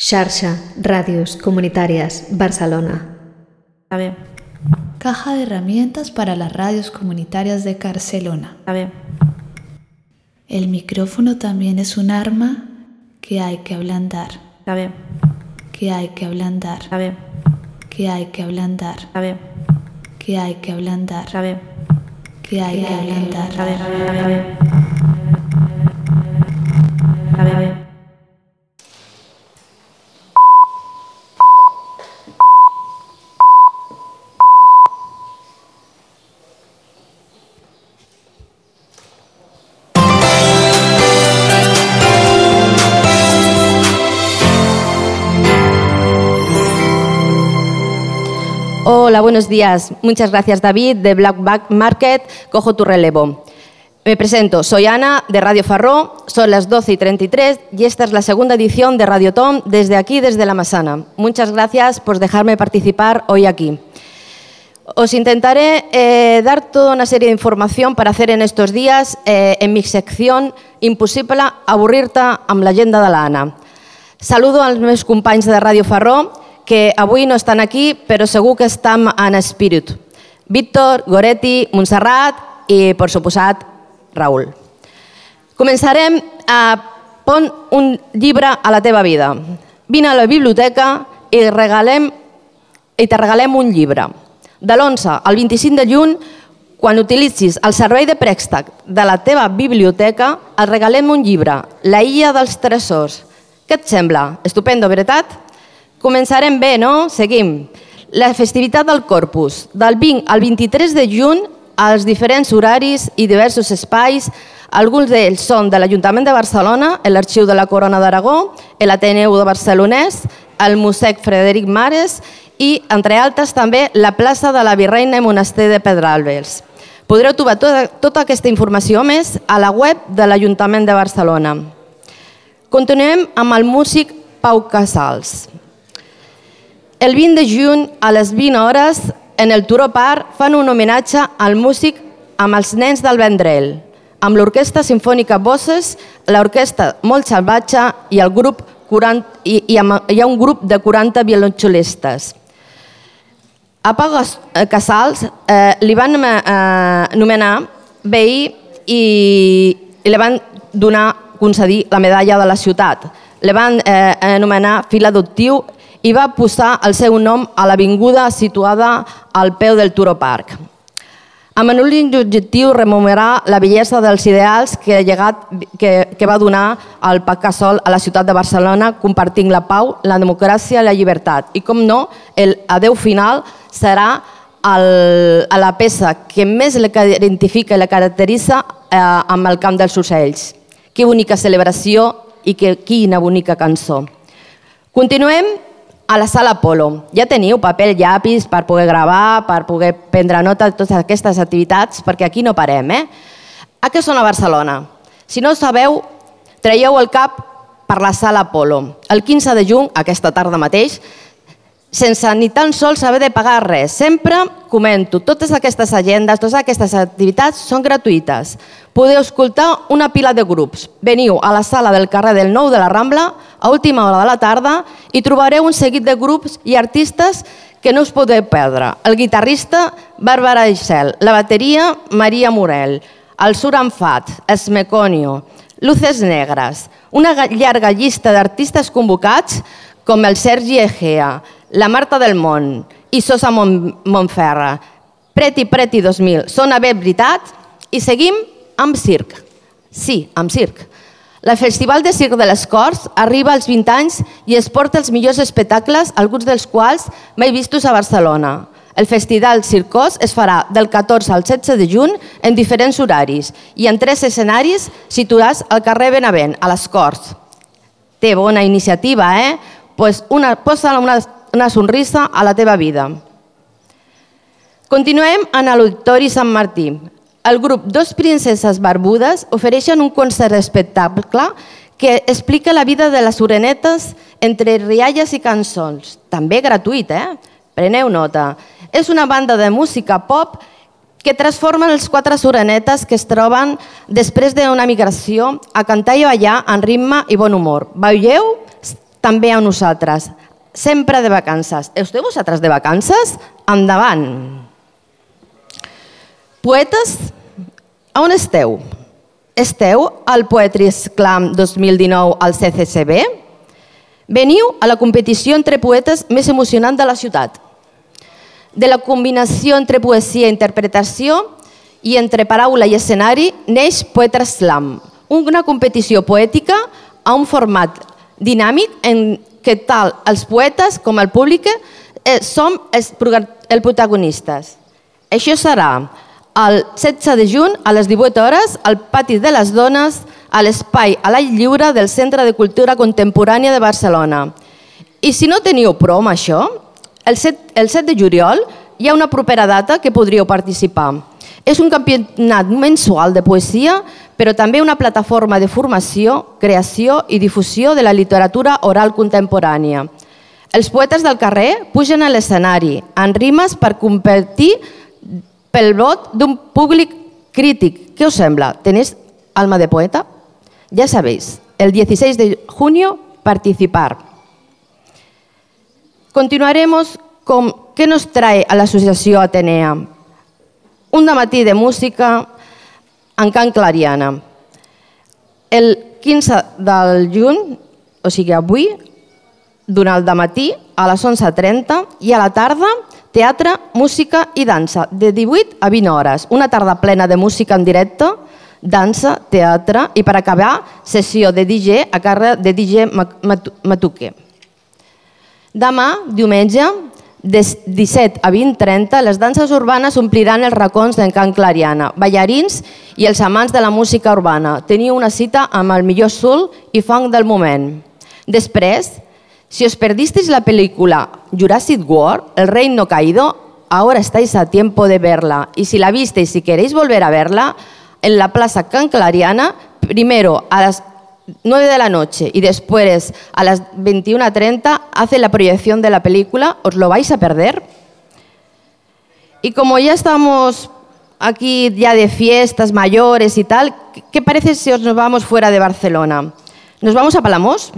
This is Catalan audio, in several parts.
Xarxa Radios Comunitarias Barcelona. A ver. Caja de herramientas para las radios comunitarias de Barcelona. A ver. El micrófono también es un arma que hay que ablandar. A ver. Que hay que ablandar. A ver. Que hay que ablandar. A ver. Que hay que ablandar. A ver. Que hay que ablandar. A ver. A ver. A ver. Hola, buenos días. Muchas gracias David de Black Back Market. Cojo tu relevo. Me presento, soy Ana de Radio Farró, son las 12 y 33 y esta es la segunda edición de Radio Tom desde aquí, desde La Masana. Muchas gracias por dejarme participar hoy aquí. Os intentaré eh, dar toda una serie de información para hacer en estos días eh, en mi sección Impossible avorrir-te amb l'agenda de l'Anna. Saludo als meus companys de Radio Farró que avui no estan aquí, però segur que estan en espírit. Víctor, Goretti, Montserrat i, per suposat, Raül. Començarem a pon un llibre a la teva vida. Vine a la biblioteca i, regalem, i te regalem un llibre. De l'11 al 25 de juny, quan utilitzis el servei de préstec de la teva biblioteca, et regalem un llibre, La illa dels tresors. Què et sembla? Estupendo, veritat? Començarem bé, no? Seguim. La festivitat del Corpus, del 20 al 23 de juny, als diferents horaris i diversos espais. Alguns d'ells són de l'Ajuntament de Barcelona, l'Arxiu de la Corona d'Aragó, l'Ateneu de Barcelonès, el Museu Frederic Mares i, entre altres, també la plaça de la Virreina i Monestir de Pedralbes. Podreu trobar tota, tota aquesta informació més a la web de l'Ajuntament de Barcelona. Continuem amb el músic Pau Casals. El 20 de juny, a les 20 hores, en el Turó Park, fan un homenatge al músic amb els nens del Vendrell, amb l'Orquestra Sinfònica Bosses, l'Orquestra Molt Salvatge i, el grup 40, i, i hi ha un grup de 40 violoncel·listes. A Pau Casals eh, li van eh, nomenar veí i, i li van donar, concedir la medalla de la ciutat. Le van eh, anomenar fil adoptiu i va posar el seu nom a l'avinguda situada al peu del Turo Park. Amb l'únic objectiu rememorar la bellesa dels ideals que, llegat, que, que va donar el Pac Casol a la ciutat de Barcelona compartint la pau, la democràcia i la llibertat. I com no, el adeu final serà el, a la peça que més la identifica i la caracteritza eh, amb el camp dels ocells. Que bonica celebració i que, quina bonica cançó. Continuem a la sala Apolo. Ja teniu paper, llapis per poder gravar, per poder prendre nota de totes aquestes activitats, perquè aquí no parem. Eh? A què són a Barcelona? Si no ho sabeu, traieu el cap per la sala Apolo. El 15 de juny, aquesta tarda mateix, sense ni tan sols haver de pagar res. Sempre comento, totes aquestes agendes, totes aquestes activitats són gratuïtes. Podeu escoltar una pila de grups. Veniu a la sala del carrer del Nou de la Rambla a última hora de la tarda i trobareu un seguit de grups i artistes que no us podeu perdre. El guitarrista Bàrbara Ixel, la bateria Maria Morel, el Suranfat, Esmeconio, Luces Negres, una llarga llista d'artistes convocats com el Sergi Egea, la Marta del Mont i Sosa Montferra. Preti Preti 2000. Són bé veritat? I seguim amb circ. Sí, amb circ. La Festival de Circ de les Corts arriba als 20 anys i es porta els millors espectacles, alguns dels quals mai vistos a Barcelona. El Festival Circós es farà del 14 al 16 de juny en diferents horaris i en tres escenaris situats al carrer Benavent, a les Corts. Té bona iniciativa, eh? Pues una, posa una una sonrisa a la teva vida. Continuem en l'Auditori Sant Martí. El grup Dos Princeses Barbudes ofereixen un concert espectacle que explica la vida de les orenetes entre rialles i cançons. També gratuït, eh? Preneu nota. És una banda de música pop que transforma els quatre sorenetes que es troben després d'una migració a cantar i ballar en ritme i bon humor. Veieu? també a nosaltres, sempre de vacances. Esteu vosaltres de vacances? Endavant! Poetes, on esteu? Esteu al Poetry Slam 2019 al CCCB? Veniu a la competició entre poetes més emocionant de la ciutat. De la combinació entre poesia i interpretació i entre paraula i escenari neix Poetry Slam, una competició poètica a un format dinàmic en què tal els poetes com el públic eh, som els, els protagonistes. Això serà el 16 de juny a les 18 hores al Pati de les Dones a l'espai a l'aire lliure del Centre de Cultura Contemporània de Barcelona. I si no teniu prou amb això, el 7, el 7 de juliol hi ha una propera data que podríeu participar. És un campionat mensual de poesia, però també una plataforma de formació, creació i difusió de la literatura oral contemporània. Els poetes del carrer pugen a l'escenari en rimes per competir pel vot d'un públic crític. ¿Qué os sembla? ¿Tenéis alma de poeta? Ya sabéis, el 16 de junio participar. Continuaremos con qué nos trae a la Asociació Atenea. Un matí de música en Can Clariana. El 15 del juny, o sigui avui, durant el matí a les 11.30 i a la tarda teatre, música i dansa, de 18 a 20 hores. Una tarda plena de música en directe, dansa, teatre i per acabar, sessió de DJ a càrrec de DJ Matuque. Demà, diumenge, de 17 a 20.30, les danses urbanes ompliran els racons d'en Can Clariana, ballarins i els amants de la música urbana. Teniu una cita amb el millor sul i funk del moment. Després, si os perdisteis la película Jurassic World, El Reino Caído, ahora estáis a tiempo de verla. Y si la visteis y queréis volver a verla, en la Plaza Can Clariana, primero a las 9 de la noche y después a las 21.30 hace la proyección de la película. ¿Os lo vais a perder? Y como ya estamos aquí ya de fiestas mayores y tal, ¿qué parece si os nos vamos fuera de Barcelona? ¿Nos vamos a Palamos?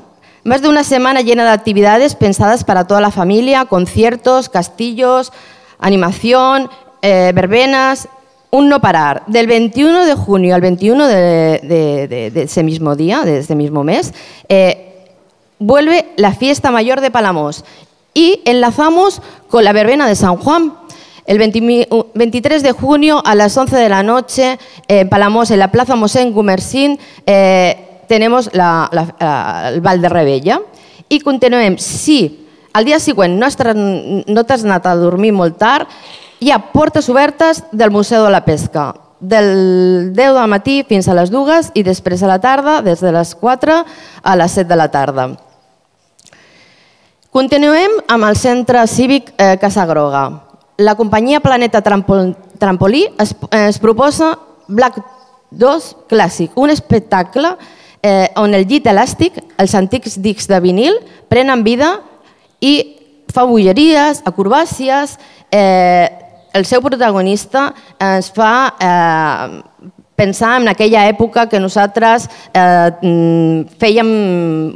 Más de una semana llena de actividades pensadas para toda la familia, conciertos, castillos, animación, eh, verbenas, un no parar. Del 21 de junio al 21 de, ese mismo día, de ese mismo mes, eh, vuelve la fiesta mayor de Palamos y enlazamos con la verbena de San Juan. El 20 23 de junio a las 11 de la noche en Palamos, en la Plaza Mosén Gumersin, eh, tenemos la, la, el Val de Rebella i continuem. Si al dia següent no, no t'has anat a dormir hi ha portes obertes del Museu de la Pesca, del 10 del matí fins a les 2 i després a la tarda, des de les 4 a les 7 de la tarda. Continuem amb el centre cívic eh, Casa Groga. La companyia Planeta Trampol Trampolí es, es proposa Black 2 Clàssic, un espectacle eh, on el llit elàstic, els antics discs de vinil, prenen vida i fa bogeries, acrobàcies, eh, el seu protagonista ens fa eh, pensar en aquella època que nosaltres eh, fèiem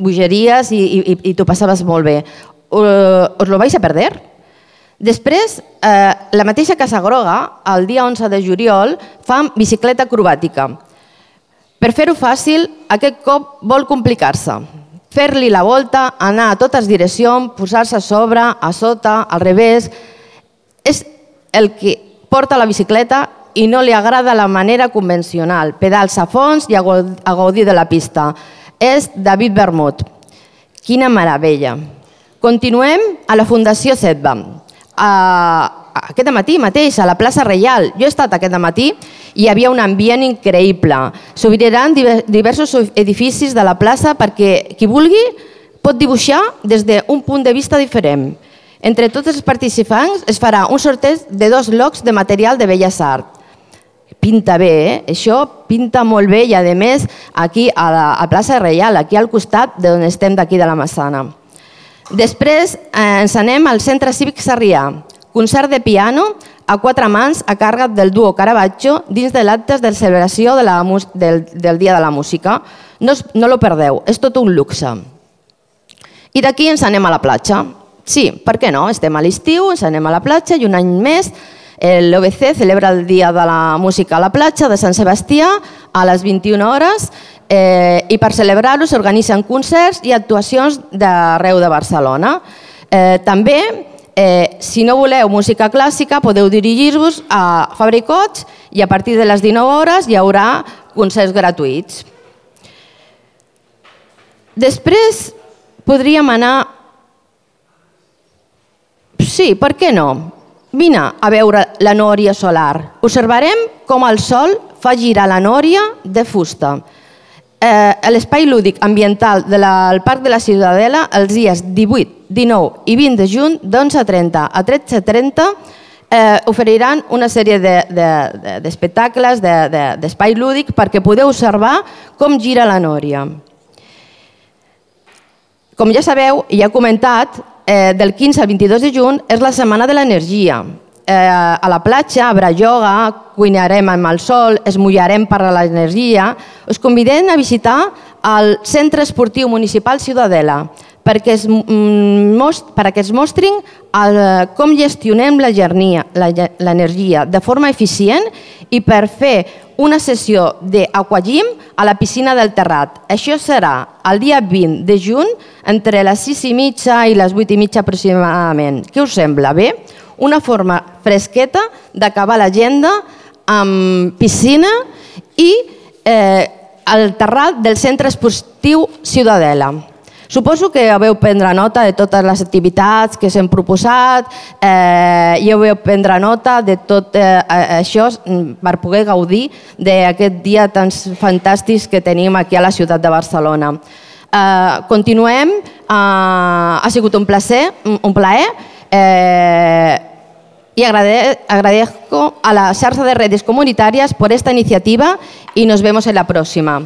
bogeries i, i, i t'ho passaves molt bé. Uh, us lo vais a perder? Després, eh, la mateixa Casa Groga, el dia 11 de juliol, fa bicicleta acrobàtica. Per fer-ho fàcil, aquest cop vol complicar-se. Fer-li la volta, anar a totes direccions, posar-se a sobre, a sota, al revés... És el que porta la bicicleta i no li agrada la manera convencional, pedals a fons i a gaudir de la pista. És David Bermut. Quina meravella. Continuem a la Fundació Setba. A, aquest matí mateix, a la plaça Reial. Jo he estat aquest matí i hi havia un ambient increïble. S'obriran diversos edificis de la plaça perquè qui vulgui pot dibuixar des d'un punt de vista diferent. Entre tots els participants es farà un sorteig de dos locs de material de Belles Art. Pinta bé, eh? Això pinta molt bé i, a més, aquí a la a plaça Reial, aquí al costat d'on estem d'aquí de la Massana. Després eh, ens anem al Centre Cívic Sarrià, concert de piano a quatre mans a càrrec del duo Caravaggio dins de l'actes de celebració de la, del, del Dia de la Música. No, no lo perdeu, és tot un luxe. I d'aquí ens anem a la platja. Sí, per què no? Estem a l'estiu, ens anem a la platja i un any més l'OBC celebra el Dia de la Música a la platja de Sant Sebastià a les 21 hores eh, i per celebrar-ho s'organitzen concerts i actuacions d'arreu de Barcelona. Eh, també, eh, si no voleu música clàssica, podeu dirigir-vos a Fabricots i a partir de les 19 hores hi haurà concerts gratuïts. Després podríem anar... Sí, per què no? Vine a veure la nòria solar. Observarem com el sol fa girar la nòria de fusta. Eh, L'espai lúdic ambiental del Parc de la Ciutadela els dies 18, 19 i 20 de juny d'11.30 a 13.30 eh, oferiran una sèrie d'espectacles, de, de, d'espai de, de, lúdic perquè podeu observar com gira la nòria. Com ja sabeu, i ja he comentat, eh, del 15 al 22 de juny és la Setmana de l'Energia. Eh, a la platja haurà yoga, cuinarem amb el sol, es mullarem per a l'energia. Us convidem a visitar el Centre Esportiu Municipal Ciutadela perquè es, most, perquè es mostrin el, com gestionem l'energia de forma eficient i per fer una sessió d'aquagym a la piscina del Terrat. Això serà el dia 20 de juny entre les 6 i mitja i les 8 i mitja aproximadament. Què us sembla? Bé? Una forma fresqueta d'acabar l'agenda amb piscina i eh, el terrat del Centre Esportiu Ciutadela. Suposo que veu prendre nota de totes les activitats que s'han proposat eh, i veu prendre nota de tot eh, això per poder gaudir d'aquest dia tan fantàstic que tenim aquí a la ciutat de Barcelona. Eh, continuem, eh, ha sigut un placer, un plaer, eh, y agradezco a la xarxa de redes comunitarias por esta iniciativa y nos vemos en la próxima.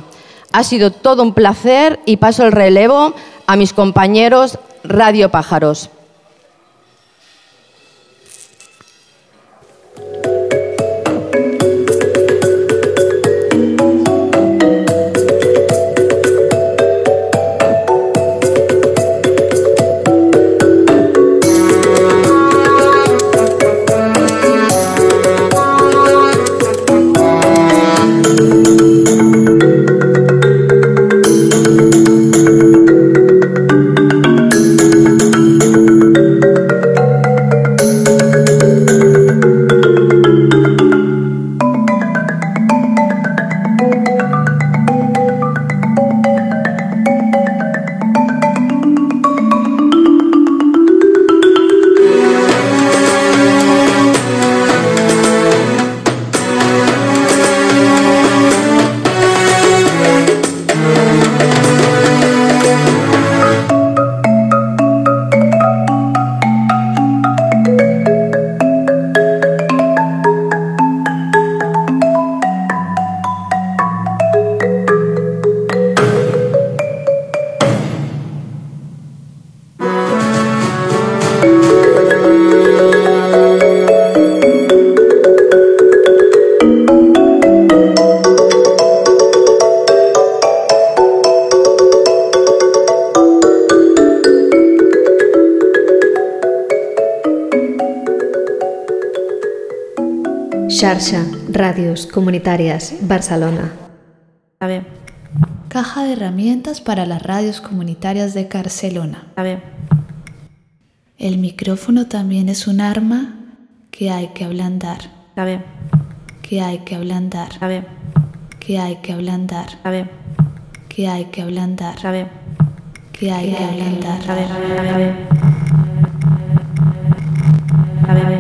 Ha sido todo un placer y paso el relevo a mis compañeros Radio Pájaros. Xarxa, radios comunitarias Barcelona. A ver. Caja de herramientas para las radios comunitarias de Barcelona. A ver. El micrófono también es un arma que hay que ablandar. A. Que hay que ablandar. A ver. Que hay que ablandar. A ver. Que hay que ablandar. A ver. Que hay que ablandar. A ver, a ver, a ver. A ver.